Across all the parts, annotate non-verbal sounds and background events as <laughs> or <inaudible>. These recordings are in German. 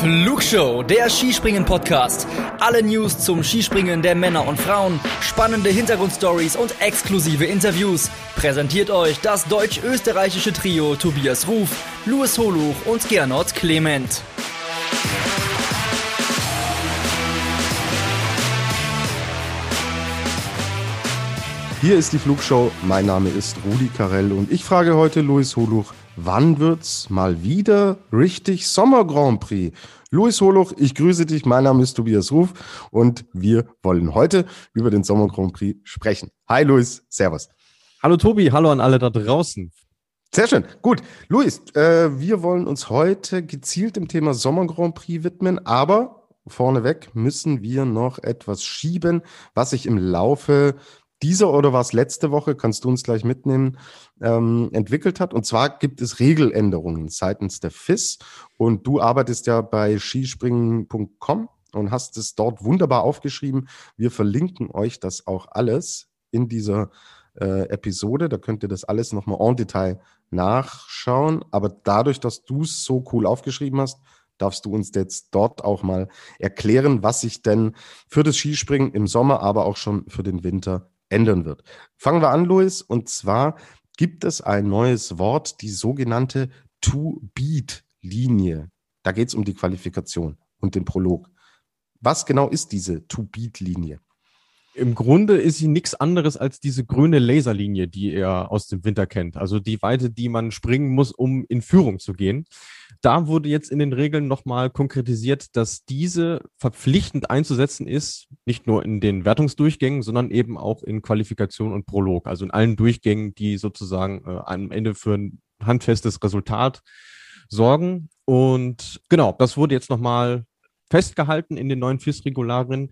Flugshow, der Skispringen-Podcast. Alle News zum Skispringen der Männer und Frauen, spannende Hintergrundstories und exklusive Interviews. Präsentiert euch das deutsch-österreichische Trio Tobias Ruf, Louis Holuch und Gernot Clement. Hier ist die Flugshow. Mein Name ist Rudi Carell und ich frage heute Louis Holuch, Wann wird's mal wieder richtig Sommer Grand Prix? Luis Holoch, ich grüße dich. Mein Name ist Tobias Ruf und wir wollen heute über den Sommer Grand Prix sprechen. Hi Luis, Servus. Hallo Tobi, hallo an alle da draußen. Sehr schön. Gut. Luis, äh, wir wollen uns heute gezielt dem Thema Sommer Grand Prix widmen, aber vorneweg müssen wir noch etwas schieben, was sich im Laufe dieser oder was letzte Woche, kannst du uns gleich mitnehmen, ähm, entwickelt hat. Und zwar gibt es Regeländerungen seitens der FIS. Und du arbeitest ja bei skispringen.com und hast es dort wunderbar aufgeschrieben. Wir verlinken euch das auch alles in dieser äh, Episode. Da könnt ihr das alles nochmal en Detail nachschauen. Aber dadurch, dass du es so cool aufgeschrieben hast, darfst du uns jetzt dort auch mal erklären, was sich denn für das Skispringen im Sommer, aber auch schon für den Winter ändern wird. Fangen wir an, Luis, und zwar gibt es ein neues Wort, die sogenannte To-Beat-Linie. Da geht es um die Qualifikation und den Prolog. Was genau ist diese To-Beat-Linie? Im Grunde ist sie nichts anderes als diese grüne Laserlinie, die er aus dem Winter kennt. Also die Weite, die man springen muss, um in Führung zu gehen. Da wurde jetzt in den Regeln nochmal konkretisiert, dass diese verpflichtend einzusetzen ist, nicht nur in den Wertungsdurchgängen, sondern eben auch in Qualifikation und Prolog. Also in allen Durchgängen, die sozusagen äh, am Ende für ein handfestes Resultat sorgen. Und genau, das wurde jetzt nochmal festgehalten in den neuen FIS-Regularien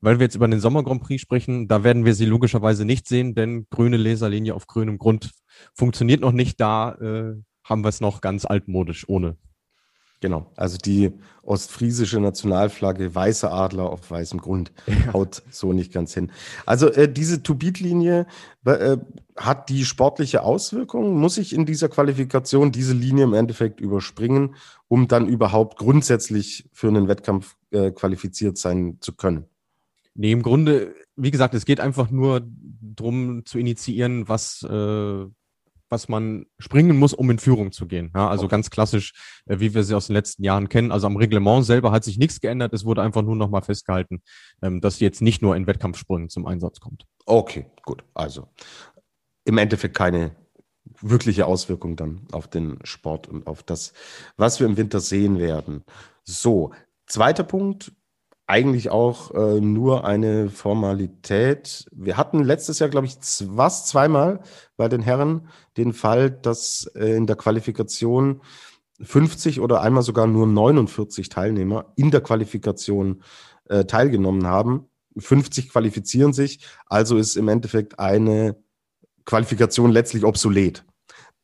weil wir jetzt über den Sommer Grand Prix sprechen, da werden wir sie logischerweise nicht sehen, denn grüne Laserlinie auf grünem Grund funktioniert noch nicht. Da äh, haben wir es noch ganz altmodisch ohne. Genau, also die ostfriesische Nationalflagge, weißer Adler auf weißem Grund, <laughs> ja. haut so nicht ganz hin. Also äh, diese To-Beat-Linie äh, hat die sportliche Auswirkung. Muss ich in dieser Qualifikation diese Linie im Endeffekt überspringen, um dann überhaupt grundsätzlich für einen Wettkampf äh, qualifiziert sein zu können? Nee, im Grunde, wie gesagt, es geht einfach nur darum zu initiieren, was, äh, was man springen muss, um in Führung zu gehen. Ja, also okay. ganz klassisch, äh, wie wir sie aus den letzten Jahren kennen. Also am Reglement selber hat sich nichts geändert. Es wurde einfach nur nochmal festgehalten, ähm, dass jetzt nicht nur in Wettkampfsprüngen zum Einsatz kommt. Okay, gut. Also im Endeffekt keine wirkliche Auswirkung dann auf den Sport und auf das, was wir im Winter sehen werden. So, zweiter Punkt, eigentlich auch äh, nur eine Formalität. Wir hatten letztes Jahr, glaube ich, was zweimal bei den Herren den Fall, dass äh, in der Qualifikation 50 oder einmal sogar nur 49 Teilnehmer in der Qualifikation äh, teilgenommen haben. 50 qualifizieren sich, also ist im Endeffekt eine Qualifikation letztlich obsolet.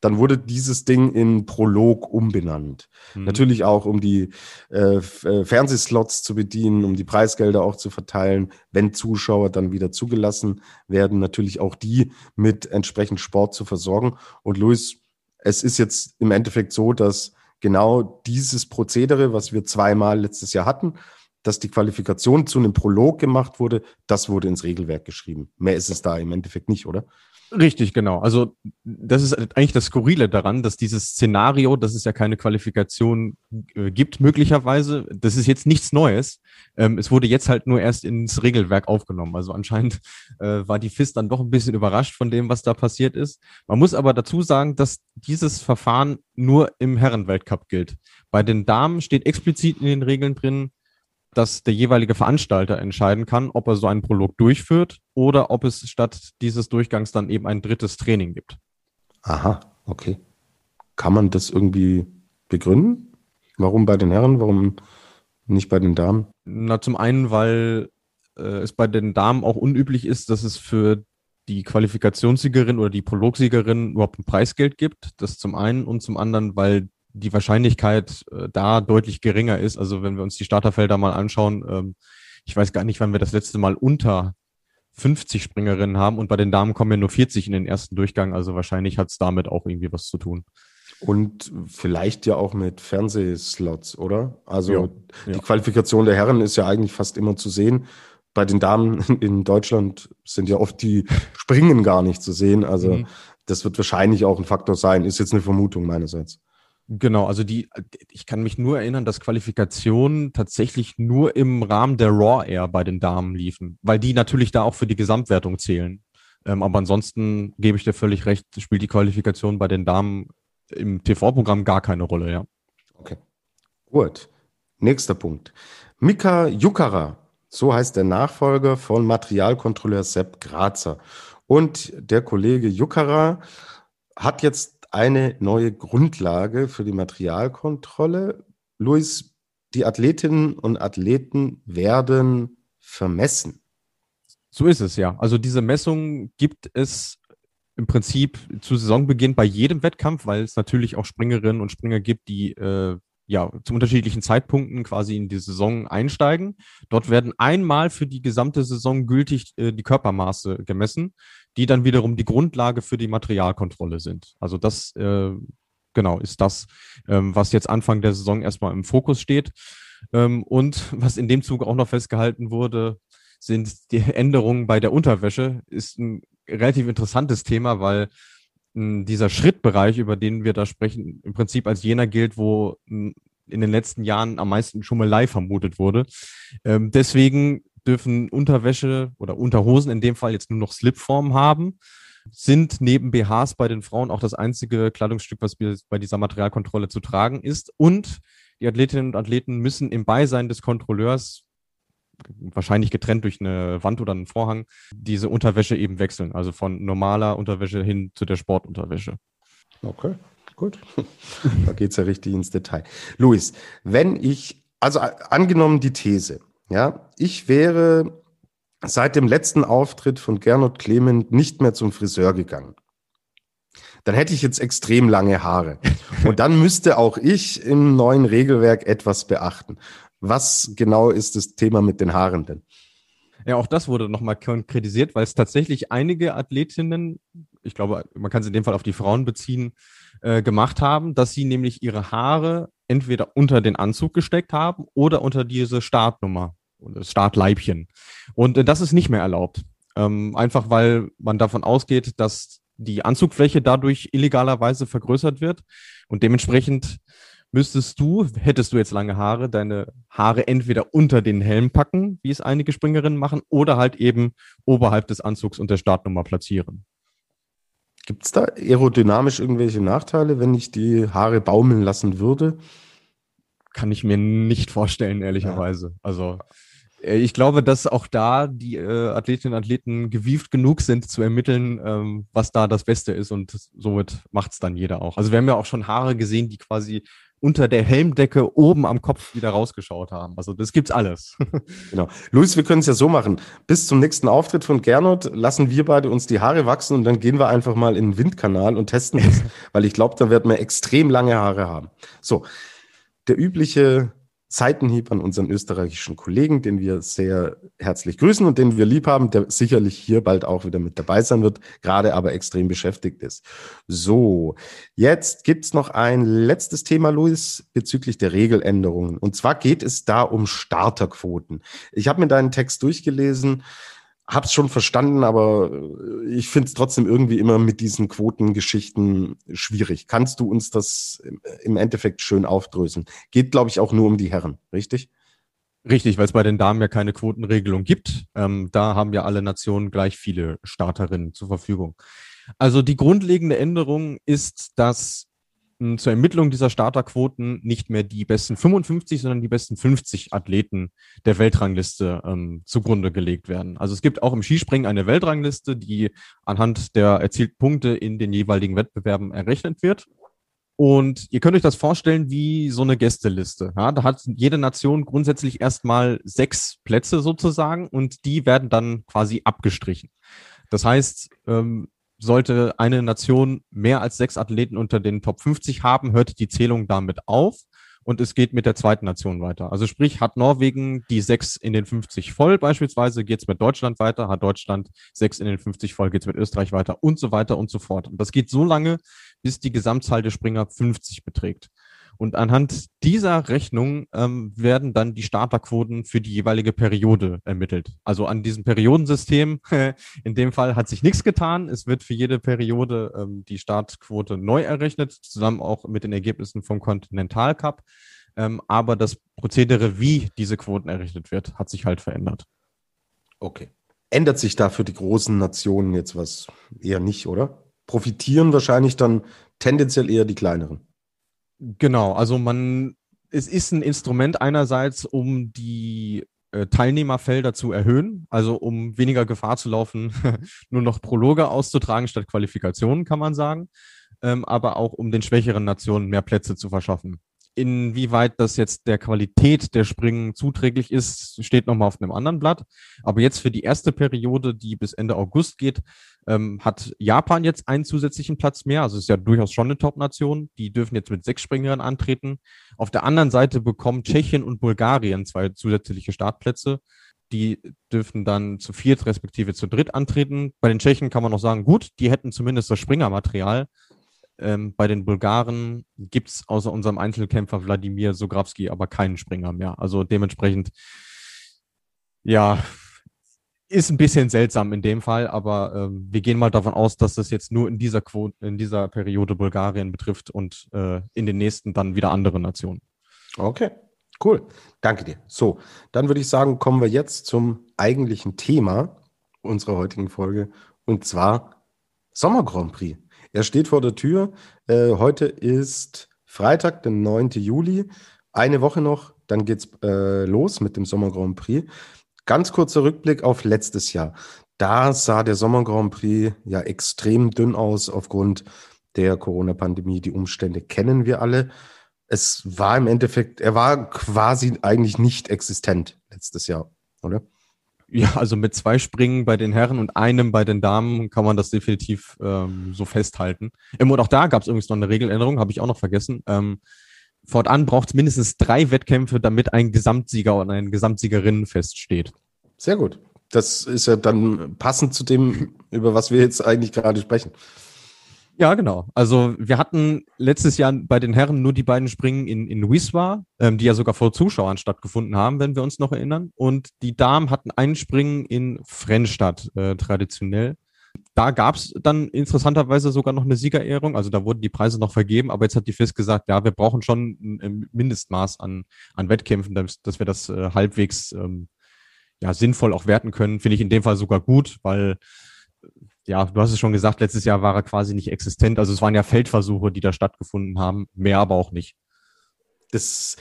Dann wurde dieses Ding in Prolog umbenannt. Mhm. Natürlich auch, um die äh, äh, Fernsehslots zu bedienen, um die Preisgelder auch zu verteilen, wenn Zuschauer dann wieder zugelassen werden, natürlich auch die mit entsprechend Sport zu versorgen. Und Luis, es ist jetzt im Endeffekt so, dass genau dieses Prozedere, was wir zweimal letztes Jahr hatten, dass die Qualifikation zu einem Prolog gemacht wurde, das wurde ins Regelwerk geschrieben. Mehr ist es da im Endeffekt nicht, oder? Richtig, genau. Also das ist eigentlich das Skurrile daran, dass dieses Szenario, dass es ja keine Qualifikation äh, gibt, möglicherweise, das ist jetzt nichts Neues. Ähm, es wurde jetzt halt nur erst ins Regelwerk aufgenommen. Also anscheinend äh, war die FIS dann doch ein bisschen überrascht von dem, was da passiert ist. Man muss aber dazu sagen, dass dieses Verfahren nur im Herrenweltcup gilt. Bei den Damen steht explizit in den Regeln drin, dass der jeweilige Veranstalter entscheiden kann, ob er so einen Prolog durchführt oder ob es statt dieses Durchgangs dann eben ein drittes Training gibt. Aha, okay. Kann man das irgendwie begründen? Warum bei den Herren, warum nicht bei den Damen? Na, zum einen, weil äh, es bei den Damen auch unüblich ist, dass es für die Qualifikationssiegerin oder die Prologsiegerin überhaupt ein Preisgeld gibt. Das zum einen und zum anderen, weil die Wahrscheinlichkeit äh, da deutlich geringer ist. Also wenn wir uns die Starterfelder mal anschauen, ähm, ich weiß gar nicht, wann wir das letzte Mal unter 50 Springerinnen haben und bei den Damen kommen ja nur 40 in den ersten Durchgang. Also wahrscheinlich hat es damit auch irgendwie was zu tun. Und vielleicht ja auch mit Fernsehslots, oder? Also Ja, die ja. Qualifikation der Herren ist ja eigentlich fast immer zu sehen. Bei den Damen <laughs> in Deutschland sind ja oft die Springen gar nicht zu sehen. Also Mhm. das wird wahrscheinlich auch ein Faktor sein. Ist jetzt eine Vermutung meinerseits. Genau, also die, ich kann mich nur erinnern, dass Qualifikationen tatsächlich nur im Rahmen der Raw Air bei den Damen liefen, weil die natürlich da auch für die Gesamtwertung zählen. Ähm, aber ansonsten gebe ich dir völlig recht, spielt die Qualifikation bei den Damen im TV-Programm gar keine Rolle, ja. Okay. Gut. Nächster Punkt. Mika Jukara, so heißt der Nachfolger von Materialkontrolleur Sepp Grazer. Und der Kollege Jukara hat jetzt eine neue Grundlage für die Materialkontrolle. Luis, die Athletinnen und Athleten werden vermessen. So ist es ja. Also diese Messung gibt es im Prinzip zu Saisonbeginn bei jedem Wettkampf, weil es natürlich auch Springerinnen und Springer gibt, die äh, ja zu unterschiedlichen Zeitpunkten quasi in die Saison einsteigen. Dort werden einmal für die gesamte Saison gültig äh, die Körpermaße gemessen, die dann wiederum die Grundlage für die Materialkontrolle sind. Also das äh, genau ist das, ähm, was jetzt Anfang der Saison erstmal im Fokus steht. Ähm, und was in dem Zuge auch noch festgehalten wurde, sind die Änderungen bei der Unterwäsche. Ist ein relativ interessantes Thema, weil mh, dieser Schrittbereich, über den wir da sprechen, im Prinzip als jener gilt, wo mh, in den letzten Jahren am meisten Schummelei vermutet wurde. Ähm, deswegen dürfen Unterwäsche oder Unterhosen in dem Fall jetzt nur noch Slipform haben, sind neben BHs bei den Frauen auch das einzige Kleidungsstück, was bei dieser Materialkontrolle zu tragen ist. Und die Athletinnen und Athleten müssen im Beisein des Kontrolleurs wahrscheinlich getrennt durch eine Wand oder einen Vorhang, diese Unterwäsche eben wechseln. Also von normaler Unterwäsche hin zu der Sportunterwäsche. Okay, gut. <laughs> da geht es ja richtig ins Detail. Luis, wenn ich, also a- angenommen die These, ja, ich wäre seit dem letzten Auftritt von Gernot Clement nicht mehr zum Friseur gegangen. Dann hätte ich jetzt extrem lange Haare. <laughs> Und dann müsste auch ich im neuen Regelwerk etwas beachten. Was genau ist das Thema mit den Haaren denn? Ja, auch das wurde nochmal konkretisiert, weil es tatsächlich einige Athletinnen, ich glaube, man kann es in dem Fall auf die Frauen beziehen, äh, gemacht haben, dass sie nämlich ihre Haare entweder unter den Anzug gesteckt haben oder unter diese Startnummer Startleibchen. Und äh, das ist nicht mehr erlaubt. Ähm, einfach weil man davon ausgeht, dass die Anzugfläche dadurch illegalerweise vergrößert wird und dementsprechend müsstest du, hättest du jetzt lange Haare, deine Haare entweder unter den Helm packen, wie es einige Springerinnen machen, oder halt eben oberhalb des Anzugs und der Startnummer platzieren. Gibt es da aerodynamisch irgendwelche Nachteile, wenn ich die Haare baumeln lassen würde? Kann ich mir nicht vorstellen, ehrlicherweise. Also äh, ich glaube, dass auch da die äh, Athletinnen und Athleten gewieft genug sind zu ermitteln, ähm, was da das Beste ist und somit macht es dann jeder auch. Also wir haben ja auch schon Haare gesehen, die quasi unter der Helmdecke oben am Kopf wieder rausgeschaut haben. Also das gibt's alles. <laughs> Genau. Luis, wir können es ja so machen. Bis zum nächsten Auftritt von Gernot lassen wir beide uns die Haare wachsen und dann gehen wir einfach mal in den Windkanal und testen das, <laughs> weil ich glaube, da werden wir extrem lange Haare haben. So, der übliche Seitenhieb an unseren österreichischen Kollegen, den wir sehr herzlich grüßen und den wir lieb haben, der sicherlich hier bald auch wieder mit dabei sein wird, gerade aber extrem beschäftigt ist. So, jetzt gibt's noch ein letztes Thema, Luis, bezüglich der Regeländerungen. Und zwar geht es da um Starterquoten. Ich habe mir deinen Text durchgelesen, hab's schon verstanden, aber ich finde es trotzdem irgendwie immer mit diesen Quotengeschichten schwierig. Kannst du uns das im- im Endeffekt schön aufdröseln? Geht, glaube ich, auch nur um die Herren, richtig? Richtig, weil es bei den Damen ja keine Quotenregelung gibt. Ähm, da haben ja alle Nationen gleich viele Starterinnen zur Verfügung. Also die grundlegende Änderung ist, dass zur Ermittlung dieser Starterquoten nicht mehr die besten 55, sondern die besten 50 Athleten der Weltrangliste ähm, zugrunde gelegt werden. Also es gibt auch im Skispringen eine Weltrangliste, die anhand der erzielten Punkte in den jeweiligen Wettbewerben errechnet wird. Und ihr könnt euch das vorstellen wie so eine Gästeliste. Ja, da hat jede Nation grundsätzlich erstmal sechs Plätze sozusagen und die werden dann quasi abgestrichen. Das heißt, ähm, sollte eine Nation mehr als sechs Athleten unter den Top 50 haben, hört die Zählung damit auf und es geht mit der zweiten Nation weiter. Also sprich, hat Norwegen die sechs in den 50 voll beispielsweise, geht es mit Deutschland weiter, hat Deutschland sechs in den 50 voll, geht es mit Österreich weiter und so weiter und so fort. Und das geht so lange, bis die Gesamtzahl der Springer 50 beträgt. Und anhand dieser Rechnung ähm, werden dann die Starterquoten für die jeweilige Periode ermittelt. Also an diesem Periodensystem, <laughs> in dem Fall hat sich nichts getan. Es wird für jede Periode ähm, die Startquote neu errechnet, zusammen auch mit den Ergebnissen vom Continental Cup. Ähm, aber das Prozedere, wie diese Quoten errichtet wird, hat sich halt verändert. Okay. Ändert sich da für die großen Nationen jetzt was? Eher nicht, oder? Profitieren wahrscheinlich dann tendenziell eher die kleineren. Genau, also man, es ist ein Instrument einerseits, um die äh, Teilnehmerfelder zu erhöhen, also um weniger Gefahr zu laufen, <laughs> nur noch Prologe auszutragen statt Qualifikationen, kann man sagen, ähm, aber auch um den schwächeren Nationen mehr Plätze zu verschaffen. Inwieweit das jetzt der Qualität der Springen zuträglich ist, steht nochmal auf einem anderen Blatt. Aber jetzt für die erste Periode, die bis Ende August geht, ähm, hat Japan jetzt einen zusätzlichen Platz mehr. Also ist ja durchaus schon eine Top-Nation. Die dürfen jetzt mit sechs Springern antreten. Auf der anderen Seite bekommen Tschechien und Bulgarien zwei zusätzliche Startplätze. Die dürfen dann zu viert respektive zu dritt antreten. Bei den Tschechen kann man noch sagen, gut, die hätten zumindest das Springermaterial. Ähm, bei den Bulgaren gibt es außer unserem Einzelkämpfer Wladimir Sograwski aber keinen Springer mehr. Also dementsprechend, ja, ist ein bisschen seltsam in dem Fall, aber ähm, wir gehen mal davon aus, dass das jetzt nur in dieser Quote, in dieser Periode Bulgarien betrifft und äh, in den nächsten dann wieder andere Nationen. Okay, cool. Danke dir. So, dann würde ich sagen, kommen wir jetzt zum eigentlichen Thema unserer heutigen Folge und zwar Sommer Grand Prix. Er steht vor der Tür. Äh, heute ist Freitag, der 9. Juli. Eine Woche noch, dann geht's äh, los mit dem Sommer Grand Prix. Ganz kurzer Rückblick auf letztes Jahr. Da sah der Sommer Grand Prix ja extrem dünn aus aufgrund der Corona-Pandemie. Die Umstände kennen wir alle. Es war im Endeffekt, er war quasi eigentlich nicht existent letztes Jahr, oder? Ja, also mit zwei Springen bei den Herren und einem bei den Damen kann man das definitiv ähm, so festhalten. Ähm, und auch da gab es übrigens noch eine Regeländerung, habe ich auch noch vergessen. Ähm, fortan braucht es mindestens drei Wettkämpfe, damit ein Gesamtsieger und eine Gesamtsiegerin feststeht. Sehr gut. Das ist ja dann passend zu dem, über was wir jetzt eigentlich gerade sprechen. Ja, genau. Also wir hatten letztes Jahr bei den Herren nur die beiden Springen in, in Wiswa, ähm, die ja sogar vor Zuschauern stattgefunden haben, wenn wir uns noch erinnern. Und die Damen hatten einen Springen in Frennstadt äh, traditionell. Da gab es dann interessanterweise sogar noch eine Siegerehrung. Also da wurden die Preise noch vergeben, aber jetzt hat die FIS gesagt, ja, wir brauchen schon ein Mindestmaß an, an Wettkämpfen, dass, dass wir das äh, halbwegs ähm, ja, sinnvoll auch werten können. Finde ich in dem Fall sogar gut, weil ja, du hast es schon gesagt, letztes Jahr war er quasi nicht existent. Also es waren ja Feldversuche, die da stattgefunden haben, mehr aber auch nicht. Das,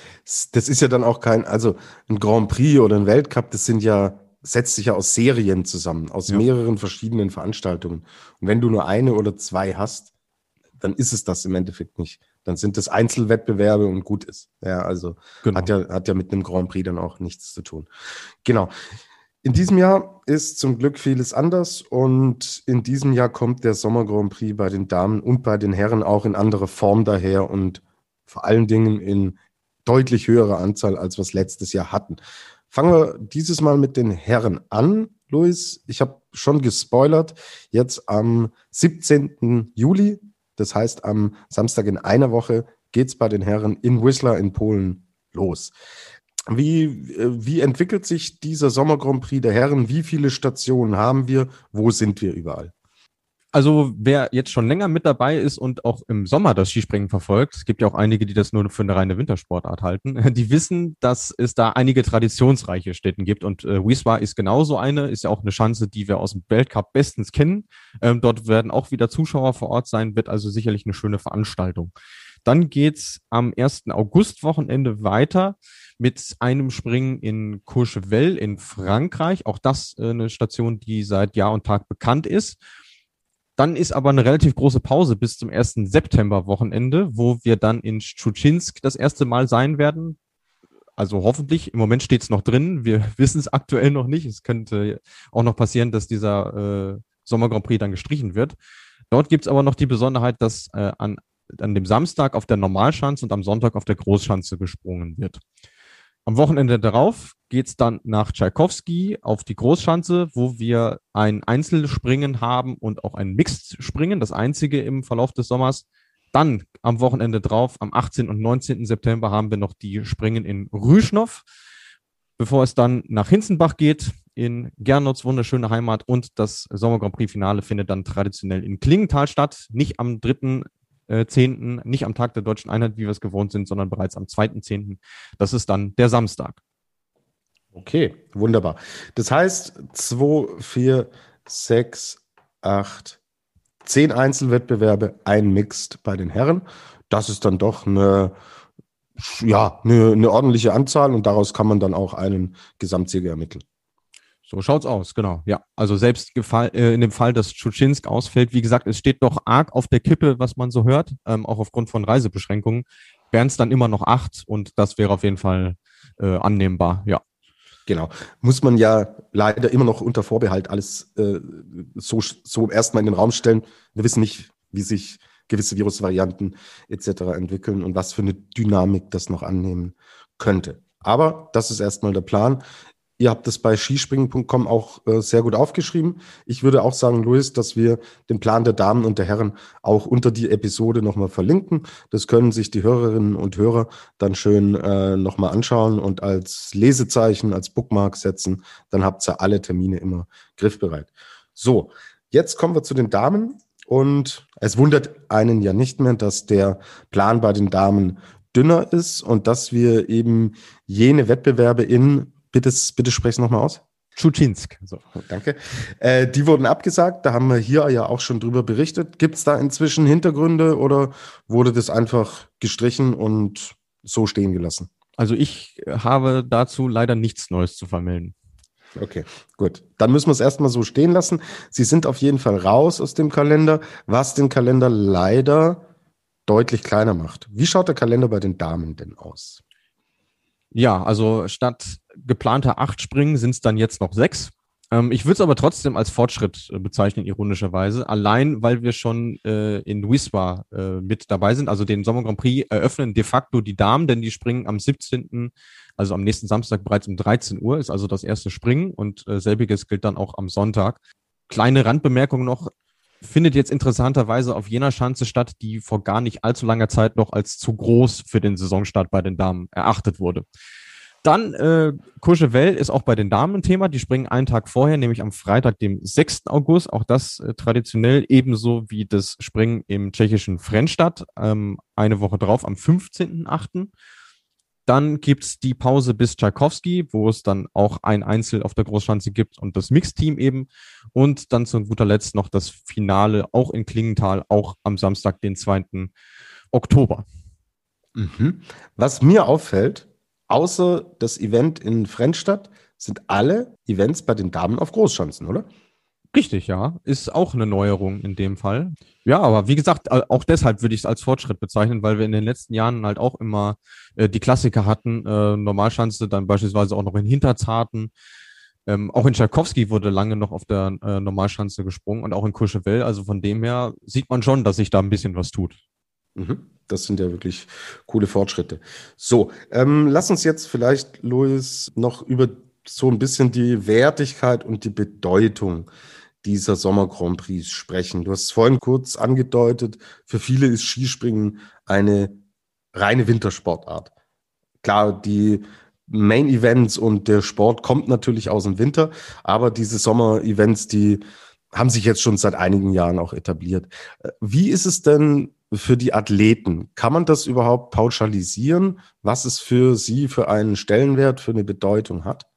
das ist ja dann auch kein, also ein Grand Prix oder ein Weltcup, das sind ja, setzt sich ja aus Serien zusammen, aus ja. mehreren verschiedenen Veranstaltungen. Und wenn du nur eine oder zwei hast, dann ist es das im Endeffekt nicht. Dann sind das Einzelwettbewerbe und gut ist. Ja, also genau. hat ja, hat ja mit einem Grand Prix dann auch nichts zu tun. Genau. In diesem Jahr ist zum Glück vieles anders und in diesem Jahr kommt der Sommer Grand Prix bei den Damen und bei den Herren auch in anderer Form daher und vor allen Dingen in deutlich höherer Anzahl, als wir es letztes Jahr hatten. Fangen wir dieses Mal mit den Herren an. Luis, ich habe schon gespoilert. Jetzt am 17. Juli, das heißt am Samstag in einer Woche, geht es bei den Herren in Whistler in Polen los. Wie, äh, wie entwickelt sich dieser Sommer Grand Prix der Herren? Wie viele Stationen haben wir? Wo sind wir überall? Also wer jetzt schon länger mit dabei ist und auch im Sommer das Skispringen verfolgt, es gibt ja auch einige, die das nur für eine reine Wintersportart halten, <laughs> die wissen, dass es da einige traditionsreiche Städten gibt und äh, Wiswa ist genauso eine, ist ja auch eine Chance, die wir aus dem Weltcup bestens kennen. Ähm, dort werden auch wieder Zuschauer vor Ort sein, wird also sicherlich eine schöne Veranstaltung. Dann geht's am 1. August-Wochenende weiter mit einem Springen in Courchevel in Frankreich. Auch das äh, eine Station, die seit Jahr und Tag bekannt ist. Dann ist aber eine relativ große Pause bis zum 1. September-Wochenende, wo wir dann in Schuchinsk das erste Mal sein werden. Also hoffentlich, im Moment steht es noch drin. Wir <laughs> wissen es aktuell noch nicht. Es könnte auch noch passieren, dass dieser äh, Sommer Grand Prix dann gestrichen wird. Dort gibt es aber noch die Besonderheit, dass äh, an an dem Samstag auf der Normalschanze und am Sonntag auf der Großschanze gesprungen wird. Am Wochenende darauf geht's dann nach Tschaikowski auf die Großschanze, wo wir ein Einzelspringen haben und auch ein Mixed-Springen, das einzige im Verlauf des Sommers. Dann am Wochenende drauf, am 18. und 19. September, haben wir noch die Springen in Rüschnow, bevor es dann nach Hinzenbach geht, in Gernotz, wunderschöne Heimat. Und das Sommer Grand Prix Finale findet dann traditionell in Klingenthal statt, nicht am 3 äh, 10., nicht am Tag der deutschen Einheit, wie wir es gewohnt sind, sondern bereits am 2.10. Das ist dann der Samstag. Okay, wunderbar. Das heißt, 2, 4, 6, 8, 10 Einzelwettbewerbe, ein Mixed bei den Herren. Das ist dann doch eine, ja, eine, eine ordentliche Anzahl und daraus kann man dann auch einen Gesamtsieger ermitteln. So schaut's aus, genau. Ja, also selbst äh, in dem Fall, dass Schuczynsk ausfällt, wie gesagt, es steht doch arg auf der Kippe, was man so hört, ähm, auch aufgrund von Reisebeschränkungen, wären es dann immer noch acht und das wäre auf jeden Fall äh, annehmbar, ja. Genau. Muss man ja leider immer noch unter Vorbehalt alles äh, so, so erstmal in den Raum stellen. Wir wissen nicht, wie sich gewisse Virusvarianten etc. entwickeln und was für eine Dynamik das noch annehmen könnte. Aber das ist erstmal der Plan. Ihr habt es bei skispringen.com auch äh, sehr gut aufgeschrieben. Ich würde auch sagen, Luis, dass wir den Plan der Damen und der Herren auch unter die Episode nochmal verlinken. Das können sich die Hörerinnen und Hörer dann schön äh, nochmal anschauen und als Lesezeichen, als Bookmark setzen. Dann habt ihr alle Termine immer griffbereit. So, jetzt kommen wir zu den Damen. Und es wundert einen ja nicht mehr, dass der Plan bei den Damen dünner ist und dass wir eben jene Wettbewerbe in Bitte, bitte sprech es nochmal aus. Tschuczynsk. So. Danke. Äh, die wurden abgesagt. Da haben wir hier ja auch schon drüber berichtet. Gibt es da inzwischen Hintergründe oder wurde das einfach gestrichen und so stehen gelassen? Also ich habe dazu leider nichts Neues zu vermelden. Okay, gut. Dann müssen wir es erstmal so stehen lassen. Sie sind auf jeden Fall raus aus dem Kalender, was den Kalender leider deutlich kleiner macht. Wie schaut der Kalender bei den Damen denn aus? Ja, also statt geplanter acht Springen sind es dann jetzt noch sechs. Ähm, ich würde es aber trotzdem als Fortschritt äh, bezeichnen, ironischerweise. Allein, weil wir schon äh, in Wiswa äh, mit dabei sind, also den Sommer Grand Prix eröffnen de facto die Damen, denn die springen am 17., also am nächsten Samstag bereits um 13 Uhr, ist also das erste Springen und äh, selbiges gilt dann auch am Sonntag. Kleine Randbemerkung noch, findet jetzt interessanterweise auf jener Schanze statt, die vor gar nicht allzu langer Zeit noch als zu groß für den Saisonstart bei den Damen erachtet wurde. Dann äh, Courchevel ist auch bei den Damen ein Thema. Die springen einen Tag vorher, nämlich am Freitag, dem 6. August. Auch das äh, traditionell ebenso wie das Springen im tschechischen Frennstadt. Ähm, eine Woche drauf, am 15.8. Dann gibt's die Pause bis Tchaikovsky, wo es dann auch ein Einzel auf der Großschanze gibt und das Mixteam eben. Und dann zu guter Letzt noch das Finale, auch in Klingenthal, auch am Samstag, den 2. Oktober. Mhm. Was mir auffällt, außer das Event in Frennstadt sind alle Events bei den Damen auf Großschanzen, oder? Richtig, ja. Ist auch eine Neuerung in dem Fall. Ja, aber wie gesagt, auch deshalb würde ich es als Fortschritt bezeichnen, weil wir in den letzten Jahren halt auch immer äh, die Klassiker hatten. Äh, Normalschanze, dann beispielsweise auch noch in Hinterzarten. Ähm, auch in Tchaikovsky wurde lange noch auf der äh, Normalschanze gesprungen und auch in Courchevel. Also von dem her sieht man schon, dass sich da ein bisschen was tut. Mhm. Das sind ja wirklich coole Fortschritte. So, ähm, lass uns jetzt vielleicht, Luis, noch über so ein bisschen die Wertigkeit und die Bedeutung dieser Sommer Grand Prix sprechen. Du hast es vorhin kurz angedeutet, für viele ist Skispringen eine reine Wintersportart. Klar, die Main Events und der Sport kommt natürlich aus dem Winter, aber diese Sommer Events, die haben sich jetzt schon seit einigen Jahren auch etabliert. Wie ist es denn für die Athleten? Kann man das überhaupt pauschalisieren, was es für sie für einen Stellenwert, für eine Bedeutung hat?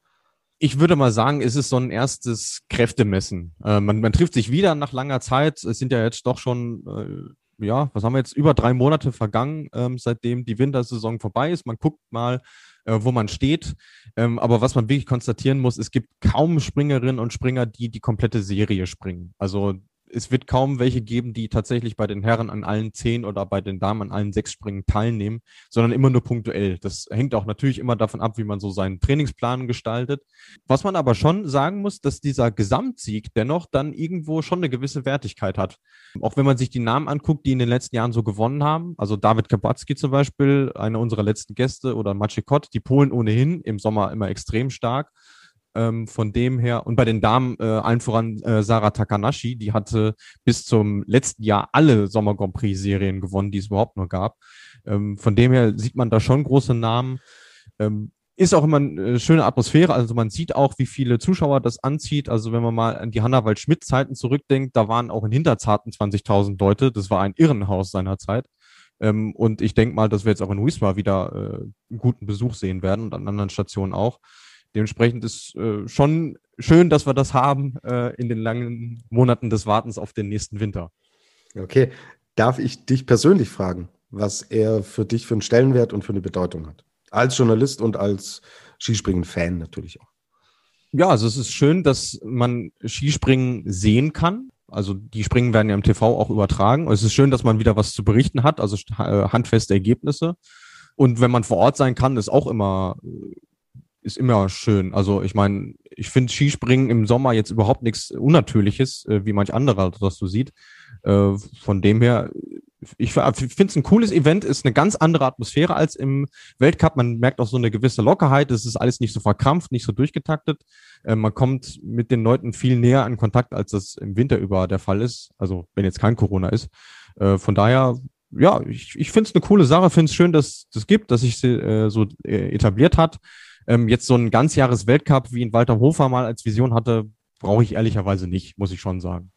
Ich würde mal sagen, es ist so ein erstes Kräftemessen. Äh, man, man trifft sich wieder nach langer Zeit. Es sind ja jetzt doch schon, äh, ja, was haben wir jetzt, über drei Monate vergangen, ähm, seitdem die Wintersaison vorbei ist. Man guckt mal, äh, wo man steht. Ähm, aber was man wirklich konstatieren muss, es gibt kaum Springerinnen und Springer, die die komplette Serie springen. Also es wird kaum welche geben, die tatsächlich bei den Herren an allen zehn oder bei den Damen an allen sechs Springen teilnehmen, sondern immer nur punktuell. Das hängt auch natürlich immer davon ab, wie man so seinen Trainingsplan gestaltet. Was man aber schon sagen muss, dass dieser Gesamtsieg dennoch dann irgendwo schon eine gewisse Wertigkeit hat. Auch wenn man sich die Namen anguckt, die in den letzten Jahren so gewonnen haben, also David Kabacki zum Beispiel, einer unserer letzten Gäste, oder Maciekot, die Polen ohnehin im Sommer immer extrem stark. Ähm, von dem her, und bei den Damen, äh, allen voran äh, Sarah Takanashi, die hatte bis zum letzten Jahr alle Sommer Grand Prix Serien gewonnen, die es überhaupt nur gab. Ähm, von dem her sieht man da schon große Namen. Ähm, ist auch immer eine äh, schöne Atmosphäre. Also man sieht auch, wie viele Zuschauer das anzieht. Also wenn man mal an die Hannah-Wald-Schmidt-Zeiten zurückdenkt, da waren auch in Hinterzarten 20.000 Leute. Das war ein Irrenhaus seiner Zeit. Ähm, und ich denke mal, dass wir jetzt auch in Wismar wieder äh, einen guten Besuch sehen werden und an anderen Stationen auch. Dementsprechend ist äh, schon schön, dass wir das haben äh, in den langen Monaten des Wartens auf den nächsten Winter. Okay. Darf ich dich persönlich fragen, was er für dich für einen Stellenwert und für eine Bedeutung hat? Als Journalist und als Skispringen-Fan natürlich auch. Ja, also es ist schön, dass man Skispringen sehen kann. Also die Springen werden ja im TV auch übertragen. Es ist schön, dass man wieder was zu berichten hat, also äh, handfeste Ergebnisse. Und wenn man vor Ort sein kann, ist auch immer ist immer schön. Also ich meine, ich finde Skispringen im Sommer jetzt überhaupt nichts Unnatürliches, äh, wie manch anderer das so sieht. Äh, von dem her, ich finde es ein cooles Event, ist eine ganz andere Atmosphäre als im Weltcup. Man merkt auch so eine gewisse Lockerheit. Es ist alles nicht so verkrampft, nicht so durchgetaktet. Äh, man kommt mit den Leuten viel näher in Kontakt, als das im Winter über der Fall ist. Also wenn jetzt kein Corona ist. Von daher ja, ich, ich finde es eine coole Sache, finde es schön, dass es das gibt, dass sich äh, so äh, etabliert hat. Ähm, jetzt so ein ganzjahres Weltcup, wie ihn Walter Hofer mal als Vision hatte, brauche ich ehrlicherweise nicht, muss ich schon sagen.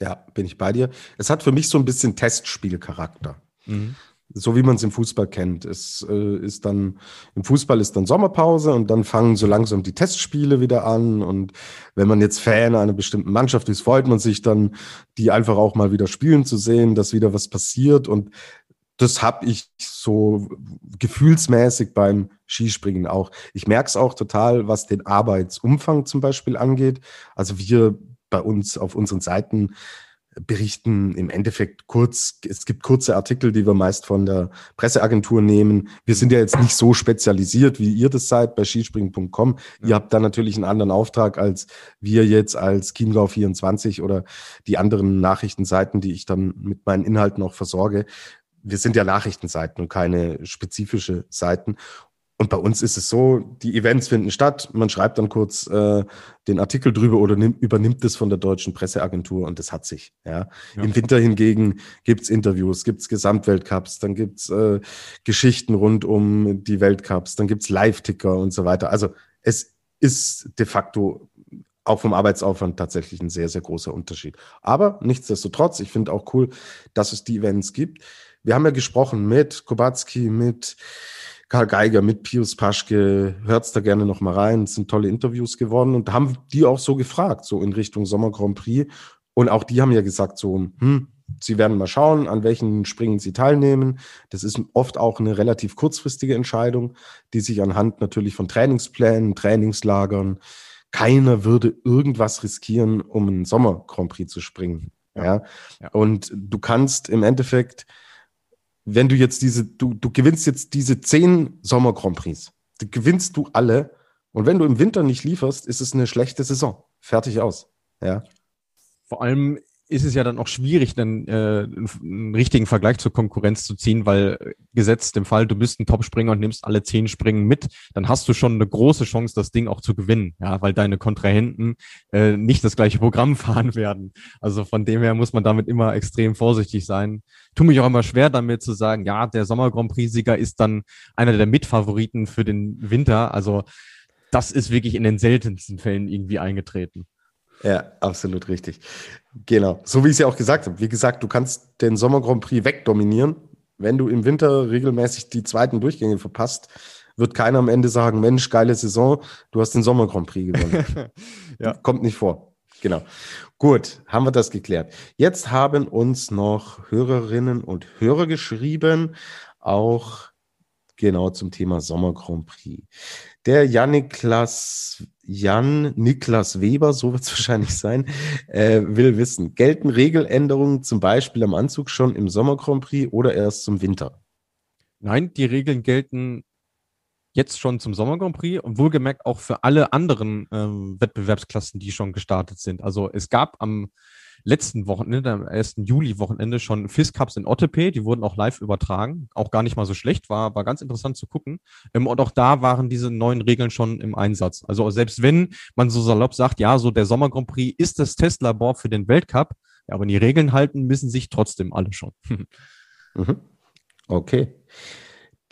Ja, bin ich bei dir. Es hat für mich so ein bisschen Testspielcharakter. Mhm. So wie man es im Fußball kennt. Es äh, ist dann, im Fußball ist dann Sommerpause und dann fangen so langsam die Testspiele wieder an. Und wenn man jetzt Fan einer bestimmten Mannschaft ist, freut man sich dann, die einfach auch mal wieder spielen zu sehen, dass wieder was passiert. Und das habe ich so gefühlsmäßig beim Skispringen auch. Ich merke es auch total, was den Arbeitsumfang zum Beispiel angeht. Also wir bei uns auf unseren Seiten berichten im Endeffekt kurz, es gibt kurze Artikel, die wir meist von der Presseagentur nehmen. Wir sind ja jetzt nicht so spezialisiert, wie ihr das seid bei skispringen.com. Ja. Ihr habt da natürlich einen anderen Auftrag als wir jetzt als Chiemgau 24 oder die anderen Nachrichtenseiten, die ich dann mit meinen Inhalten auch versorge wir sind ja Nachrichtenseiten und keine spezifische Seiten. Und bei uns ist es so, die Events finden statt, man schreibt dann kurz äh, den Artikel drüber oder nimmt, übernimmt es von der deutschen Presseagentur und das hat sich. Ja. ja. Im Winter hingegen gibt's Interviews, gibt's Gesamtweltcups, dann gibt's äh, Geschichten rund um die Weltcups, dann gibt's Live-Ticker und so weiter. Also es ist de facto auch vom Arbeitsaufwand tatsächlich ein sehr, sehr großer Unterschied. Aber nichtsdestotrotz, ich finde auch cool, dass es die Events gibt wir haben ja gesprochen mit Kubacki, mit Karl Geiger, mit Pius Paschke, hört's da gerne noch mal rein, es sind tolle Interviews geworden und haben die auch so gefragt, so in Richtung Sommer Grand Prix und auch die haben ja gesagt so, hm, sie werden mal schauen, an welchen Springen sie teilnehmen. Das ist oft auch eine relativ kurzfristige Entscheidung, die sich anhand natürlich von Trainingsplänen, Trainingslagern, keiner würde irgendwas riskieren, um einen Sommer Grand Prix zu springen. Ja. ja. Und du kannst im Endeffekt wenn du jetzt diese, du, du gewinnst jetzt diese zehn Sommer Grand Prix, die gewinnst du alle. Und wenn du im Winter nicht lieferst, ist es eine schlechte Saison. Fertig aus. Ja. Vor allem ist es ja dann auch schwierig, dann äh, einen richtigen Vergleich zur Konkurrenz zu ziehen, weil äh, gesetzt im Fall, du bist ein Topspringer und nimmst alle zehn Springen mit, dann hast du schon eine große Chance, das Ding auch zu gewinnen, ja, weil deine Kontrahenten äh, nicht das gleiche Programm <laughs> fahren werden. Also von dem her muss man damit immer extrem vorsichtig sein. Tu mich auch immer schwer damit zu sagen, ja, der Sommer Grand Prix-Sieger ist dann einer der Mitfavoriten für den Winter. Also das ist wirklich in den seltensten Fällen irgendwie eingetreten. Ja, absolut richtig. Genau. So wie ich es ja auch gesagt habe. Wie gesagt, du kannst den Sommer Grand Prix wegdominieren. Wenn du im Winter regelmäßig die zweiten Durchgänge verpasst, wird keiner am Ende sagen, Mensch, geile Saison, du hast den Sommer Grand Prix gewonnen. <laughs> ja. Kommt nicht vor. Genau. Gut, haben wir das geklärt. Jetzt haben uns noch Hörerinnen und Hörer geschrieben, auch genau zum Thema Sommer Grand Prix. Der Jan-Niklas Jan Niklas Weber, so wird es <laughs> wahrscheinlich sein, äh, will wissen, gelten Regeländerungen zum Beispiel am Anzug schon im Sommer Grand Prix oder erst zum Winter? Nein, die Regeln gelten jetzt schon zum Sommer Grand Prix und wohlgemerkt auch für alle anderen ähm, Wettbewerbsklassen, die schon gestartet sind. Also es gab am letzten Wochenende, am 1. Juli-Wochenende schon FIS Cups in Ottepe, die wurden auch live übertragen, auch gar nicht mal so schlecht, war, war ganz interessant zu gucken. Ähm, und auch da waren diese neuen Regeln schon im Einsatz. Also selbst wenn man so salopp sagt, ja, so der Sommer Grand Prix ist das Testlabor für den Weltcup, ja, aber die Regeln halten müssen sich trotzdem alle schon. <laughs> mhm. Okay.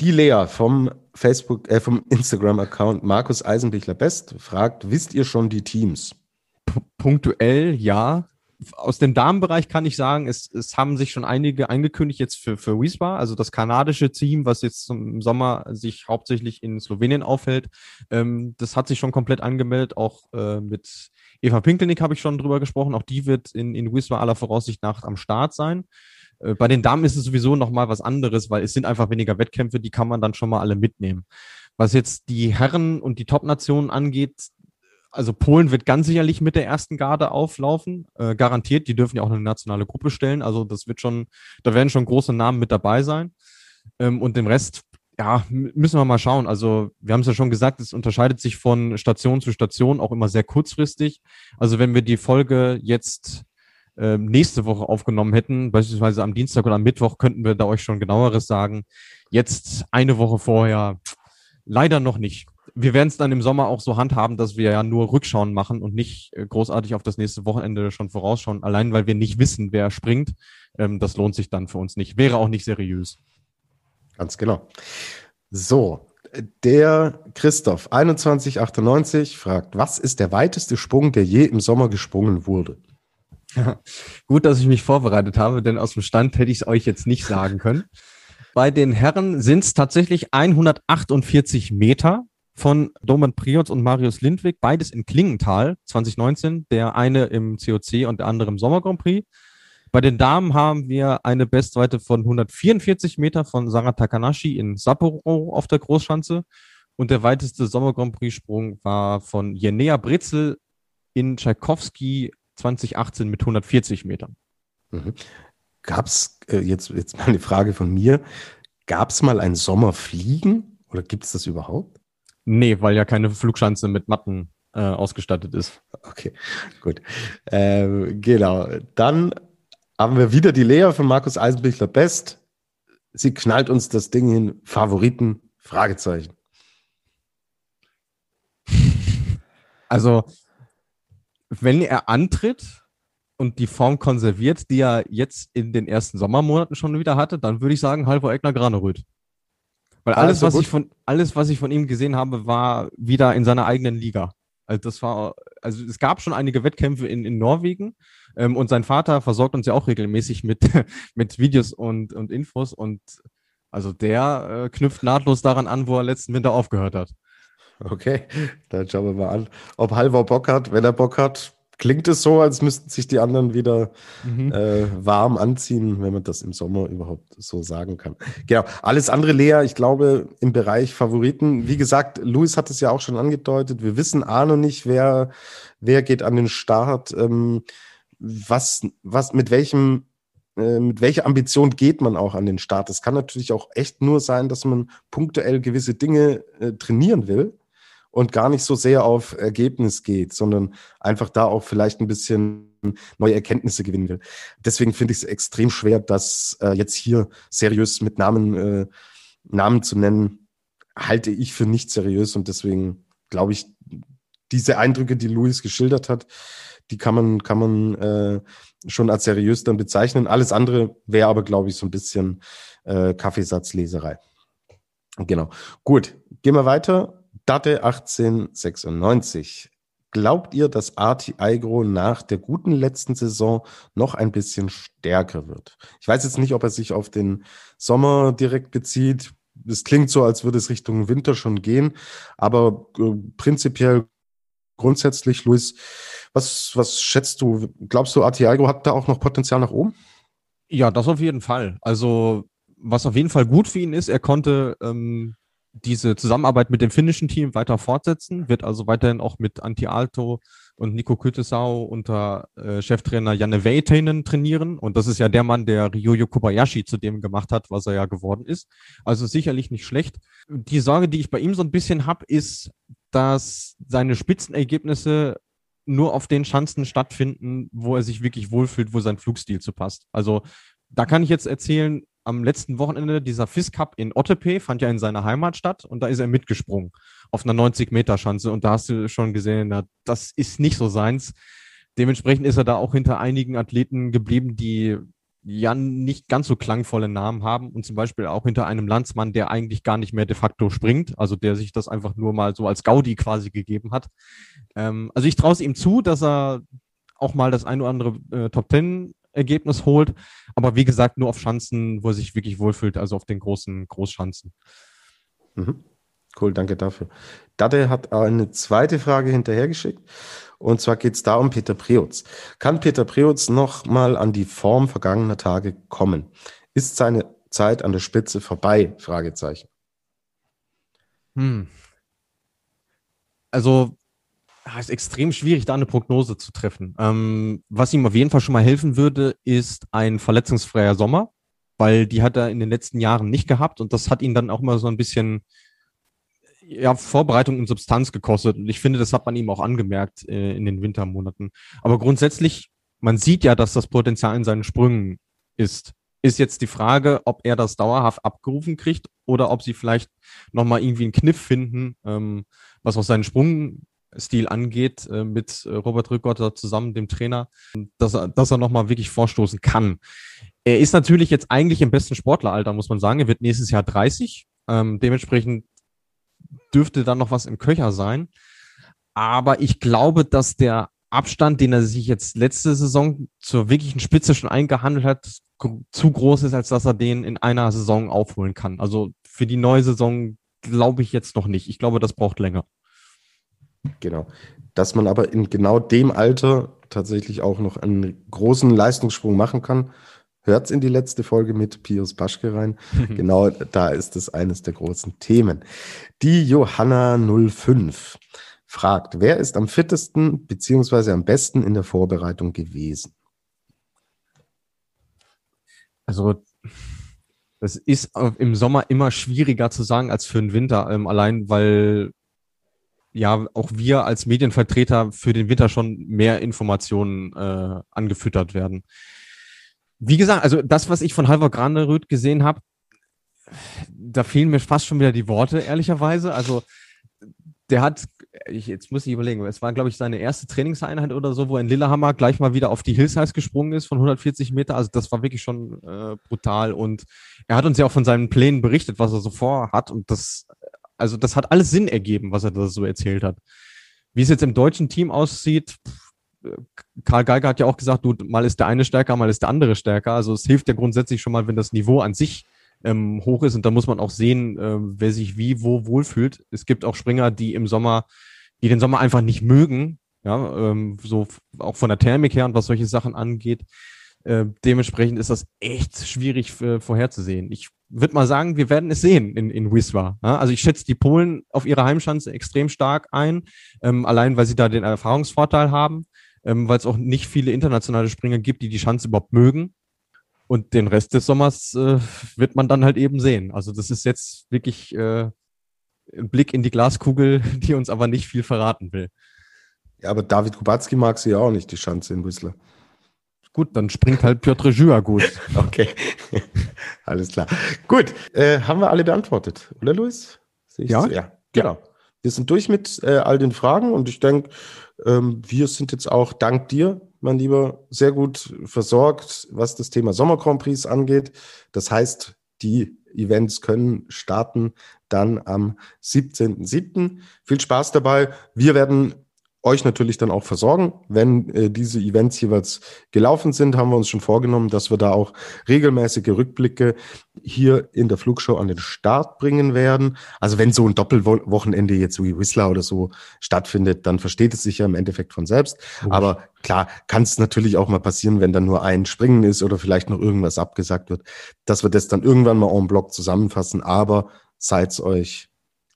Die Lea vom Facebook, äh, vom Instagram-Account Markus Eisenbichler Best fragt, wisst ihr schon die Teams? P punktuell ja. Aus dem Damenbereich kann ich sagen, es, es haben sich schon einige angekündigt jetzt für, für Wiesba, also das kanadische Team, was jetzt im Sommer sich hauptsächlich in Slowenien aufhält. Ähm, das hat sich schon komplett angemeldet, auch äh, mit Eva Pinkelnick habe ich schon drüber gesprochen. Auch die wird in, in Wiesba aller Voraussicht nach am Start sein. Äh, bei den Damen ist es sowieso nochmal was anderes, weil es sind einfach weniger Wettkämpfe, die kann man dann schon mal alle mitnehmen. Was jetzt die Herren und die Top-Nationen angeht, also Polen wird ganz sicherlich mit der ersten Garde auflaufen, äh, garantiert. Die dürfen ja auch eine nationale Gruppe stellen. Also das wird schon, da werden schon große Namen mit dabei sein. Ähm, und den Rest, ja, müssen wir mal schauen. Also wir haben es ja schon gesagt, es unterscheidet sich von Station zu Station auch immer sehr kurzfristig. Also wenn wir die Folge jetzt äh, nächste Woche aufgenommen hätten, beispielsweise am Dienstag oder am Mittwoch, könnten wir da euch schon genaueres sagen. Jetzt eine Woche vorher leider noch nicht. Wir werden es dann im Sommer auch so handhaben, dass wir ja nur Rückschauen machen und nicht äh, großartig auf das nächste Wochenende schon vorausschauen, allein weil wir nicht wissen, wer springt. Ähm, das lohnt sich dann für uns nicht. Wäre auch nicht seriös. Ganz genau. So, der Christoph 2198 fragt, was ist der weiteste Sprung, der je im Sommer gesprungen wurde? <laughs> Gut, dass ich mich vorbereitet habe, denn aus dem Stand hätte ich es euch jetzt nicht sagen können. <laughs> Bei den Herren sind es tatsächlich 148 Meter von Doman Priots und Marius Lindwig, beides in Klingenthal 2019, der eine im COC und der andere im Sommer Grand Prix. Bei den Damen haben wir eine Bestweite von 144 Meter von Sarah Takanashi in Sapporo auf der Großschanze. Und der weiteste Sommer Grand Prix Sprung war von Jenea Britzel in Tchaikovsky 2018 mit 140 Metern. Mhm. Gab es, äh, jetzt, jetzt mal eine Frage von mir, gab es mal ein Sommerfliegen oder gibt es das überhaupt? Nee, weil ja keine Flugschanze mit Matten äh, ausgestattet ist. Okay, gut. Ähm, genau. Dann haben wir wieder die Lea von Markus Eisenbichler Best. Sie knallt uns das Ding hin. Favoriten? Fragezeichen. Also wenn er antritt und die Form konserviert, die er jetzt in den ersten Sommermonaten schon wieder hatte, dann würde ich sagen Halvor Egner Graneröd. Weil alles, was ich von, alles, was ich von ihm gesehen habe, war wieder in seiner eigenen Liga. Also das war, also es gab schon einige Wettkämpfe in, in Norwegen ähm, und sein Vater versorgt uns ja auch regelmäßig mit, <laughs> mit Videos und, und Infos und also der äh, knüpft nahtlos daran an, wo er letzten Winter aufgehört hat. Okay, dann schauen wir mal an, ob Halvor Bock hat. Wenn er Bock hat, klingt es so, als müssten sich die anderen wieder mhm. äh, warm anziehen, wenn man das im Sommer überhaupt so sagen kann. Genau, alles andere leer, ich glaube, im Bereich Favoriten. Wie gesagt, Luis hat es ja auch schon angedeutet. Wir wissen A noch nicht, wer, wer geht an den Start, ähm, was, was, mit welchem äh, mit welcher Ambition geht man auch an den Start? Es kann natürlich auch echt nur sein, dass man punktuell gewisse Dinge äh, trainieren will und gar nicht so sehr auf Ergebnis geht, sondern einfach da auch vielleicht ein bisschen neue Erkenntnisse gewinnen will. Deswegen finde ich es extrem schwer, das äh, jetzt hier seriös mit Namen, äh, Namen zu nennen, halte ich für nicht seriös und deswegen glaube ich, diese Eindrücke, die Luis geschildert hat, die kann man, kann man äh, schon als seriös dann bezeichnen. Alles andere wäre aber, glaube ich, so ein bisschen äh, Kaffeesatzleserei. Genau. Gut, gehen wir weiter. Date 1896. Glaubt ihr, dass Arti Aigro nach der guten letzten Saison noch ein bisschen stärker wird? Ich weiß jetzt nicht, ob er sich auf den Sommer direkt bezieht. Es klingt so, als würde es Richtung Winter schon gehen. Aber äh, prinzipiell, grundsätzlich, Luis, was, was schätzt du? Glaubst du, Arti Aigro hat da auch noch Potenzial nach oben? Ja, das auf jeden Fall. Also was auf jeden Fall gut für ihn ist, er konnte ähm, diese Zusammenarbeit mit dem finnischen Team weiter fortsetzen, wird also weiterhin auch mit Anti Alto und Nico Kütesau unter äh, Cheftrainer Janne Veitainen trainieren. Und das ist ja der Mann, der Ryoyo Kobayashi zu dem gemacht hat, was er ja geworden ist. Also sicherlich nicht schlecht. Die Sorge, die ich bei ihm so ein bisschen habe, ist, dass seine Spitzenergebnisse nur auf den Schanzen stattfinden, wo er sich wirklich wohlfühlt, wo sein Flugstil zu passt. Also da kann ich jetzt erzählen, am letzten Wochenende dieser FIS Cup in Ottepe fand ja in seiner Heimat statt und da ist er mitgesprungen auf einer 90-Meter-Schanze und da hast du schon gesehen, na, das ist nicht so seins. Dementsprechend ist er da auch hinter einigen Athleten geblieben, die ja nicht ganz so klangvolle Namen haben und zum Beispiel auch hinter einem Landsmann, der eigentlich gar nicht mehr de facto springt, also der sich das einfach nur mal so als Gaudi quasi gegeben hat. Ähm, also ich traue es ihm zu, dass er auch mal das ein oder andere äh, Top Ten Ergebnis holt. Aber wie gesagt, nur auf Schanzen, wo er sich wirklich wohlfühlt, also auf den großen Großschanzen. Mhm. Cool, danke dafür. Dade hat eine zweite Frage hinterhergeschickt. Und zwar geht es da um Peter Preutz. Kann Peter Preutz noch mal an die Form vergangener Tage kommen? Ist seine Zeit an der Spitze vorbei? Fragezeichen. Hm. Also ist extrem schwierig, da eine Prognose zu treffen. Ähm, was ihm auf jeden Fall schon mal helfen würde, ist ein verletzungsfreier Sommer, weil die hat er in den letzten Jahren nicht gehabt und das hat ihn dann auch mal so ein bisschen ja, Vorbereitung und Substanz gekostet. Und ich finde, das hat man ihm auch angemerkt äh, in den Wintermonaten. Aber grundsätzlich, man sieht ja, dass das Potenzial in seinen Sprüngen ist. Ist jetzt die Frage, ob er das dauerhaft abgerufen kriegt oder ob sie vielleicht nochmal irgendwie einen Kniff finden, ähm, was auch seinen Sprung Stil angeht, äh, mit äh, Robert Rückgotter zusammen, dem Trainer, dass er, dass er nochmal wirklich vorstoßen kann. Er ist natürlich jetzt eigentlich im besten Sportleralter, muss man sagen. Er wird nächstes Jahr 30. Ähm, dementsprechend dürfte dann noch was im Köcher sein. Aber ich glaube, dass der Abstand, den er sich jetzt letzte Saison zur wirklichen Spitze schon eingehandelt hat, zu groß ist, als dass er den in einer Saison aufholen kann. Also für die neue Saison glaube ich jetzt noch nicht. Ich glaube, das braucht länger. Genau. Dass man aber in genau dem Alter tatsächlich auch noch einen großen Leistungssprung machen kann. Hört's in die letzte Folge mit Pius Paschke rein. <laughs> genau da ist es eines der großen Themen. Die Johanna 05 fragt, wer ist am fittesten beziehungsweise am besten in der Vorbereitung gewesen? Also das ist im Sommer immer schwieriger zu sagen als für den Winter, ähm, allein weil ja auch wir als Medienvertreter für den Winter schon mehr Informationen äh, angefüttert werden. Wie gesagt, also das, was ich von Halvor Graneröd gesehen habe, da fehlen mir fast schon wieder die Worte, ehrlicherweise. Also der hat, ich, jetzt muss ich überlegen, es war, glaube ich, seine erste Trainingseinheit oder so, wo in Lillehammer gleich mal wieder auf die Hillsize gesprungen ist von 140 Meter. Also das war wirklich schon äh, brutal. Und er hat uns ja auch von seinen Plänen berichtet, was er so vorhat. Und das also das hat alles Sinn ergeben, was er da so erzählt hat. Wie es jetzt im deutschen Team aussieht, Karl Geiger hat ja auch gesagt, du, mal ist der eine stärker, mal ist der andere stärker. Also es hilft ja grundsätzlich schon mal, wenn das Niveau an sich ähm, hoch ist und da muss man auch sehen, äh, wer sich wie wo wohlfühlt. Es gibt auch Springer, die im Sommer, die den Sommer einfach nicht mögen, ja, ähm, so auch von der Thermik her und was solche Sachen angeht. Äh, dementsprechend ist das echt schwierig für, vorherzusehen. Ich würde mal sagen, wir werden es sehen in, in Wiswa. Ja? Also ich schätze die Polen auf ihrer Heimschanze extrem stark ein, ähm, allein weil sie da den Erfahrungsvorteil haben, ähm, weil es auch nicht viele internationale Springer gibt, die die Schanze überhaupt mögen. Und den Rest des Sommers äh, wird man dann halt eben sehen. Also das ist jetzt wirklich äh, ein Blick in die Glaskugel, <laughs> die uns aber nicht viel verraten will. Ja, aber David Kubacki mag sie ja auch nicht, die Schanze in Whistler. Gut, dann springt halt Piotr Jua <laughs> gut. Okay, <laughs> alles klar. Gut, äh, haben wir alle beantwortet, oder Luis? Ja, ja, genau. Wir sind durch mit äh, all den Fragen und ich denke, ähm, wir sind jetzt auch dank dir, mein Lieber, sehr gut versorgt, was das Thema Sommer Grand Prix angeht. Das heißt, die Events können starten dann am 17.07. Viel Spaß dabei. Wir werden euch natürlich dann auch versorgen. Wenn äh, diese Events jeweils gelaufen sind, haben wir uns schon vorgenommen, dass wir da auch regelmäßige Rückblicke hier in der Flugshow an den Start bringen werden. Also wenn so ein Doppelwochenende jetzt wie Whistler oder so stattfindet, dann versteht es sich ja im Endeffekt von selbst. Okay. Aber klar, kann es natürlich auch mal passieren, wenn dann nur ein Springen ist oder vielleicht noch irgendwas abgesagt wird, dass wir das dann irgendwann mal en bloc zusammenfassen. Aber seid euch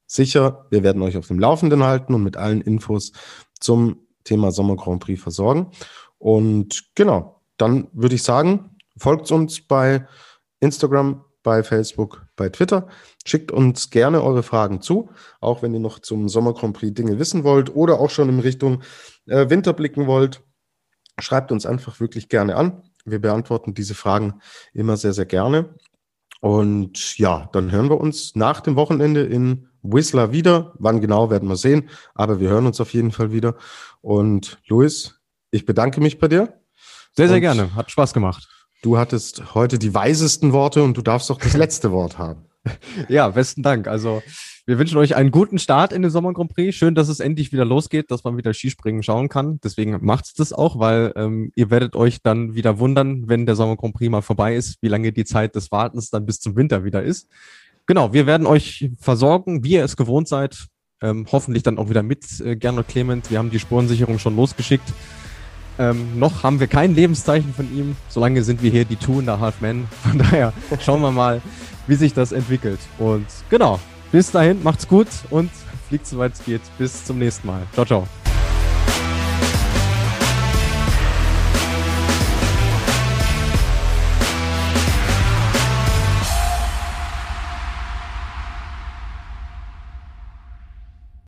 sicher, wir werden euch auf dem Laufenden halten und mit allen Infos zum Thema Sommer Grand Prix versorgen. Und genau, dann würde ich sagen, folgt uns bei Instagram, bei Facebook, bei Twitter. Schickt uns gerne eure Fragen zu, auch wenn ihr noch zum Sommer Grand Prix Dinge wissen wollt oder auch schon in Richtung äh, Winter blicken wollt. Schreibt uns einfach wirklich gerne an. Wir beantworten diese Fragen immer sehr, sehr gerne. Und ja, dann hören wir uns nach dem Wochenende in Whistler wieder. Wann genau werden wir sehen, aber wir hören uns auf jeden Fall wieder. Und Luis, ich bedanke mich bei dir. Sehr, sehr und gerne. Hat Spaß gemacht. Du hattest heute die weisesten Worte und du darfst auch das <laughs> letzte Wort haben. Ja, besten Dank. Also, wir wünschen euch einen guten Start in den Sommer Grand Prix. Schön, dass es endlich wieder losgeht, dass man wieder Skispringen schauen kann. Deswegen macht's das auch, weil ähm, ihr werdet euch dann wieder wundern, wenn der Sommer Grand Prix mal vorbei ist, wie lange die Zeit des Wartens dann bis zum Winter wieder ist. Genau, wir werden euch versorgen, wie ihr es gewohnt seid. Ähm, hoffentlich dann auch wieder mit äh, Gernot Clement. Wir haben die Spurensicherung schon losgeschickt. Ähm, noch haben wir kein Lebenszeichen von ihm. Solange sind wir hier die Two in der Half Men. <laughs> Von daher schauen wir mal, wie sich das entwickelt. Und genau, bis dahin, macht's gut und fliegt soweit es geht. Bis zum nächsten Mal. Ciao, ciao.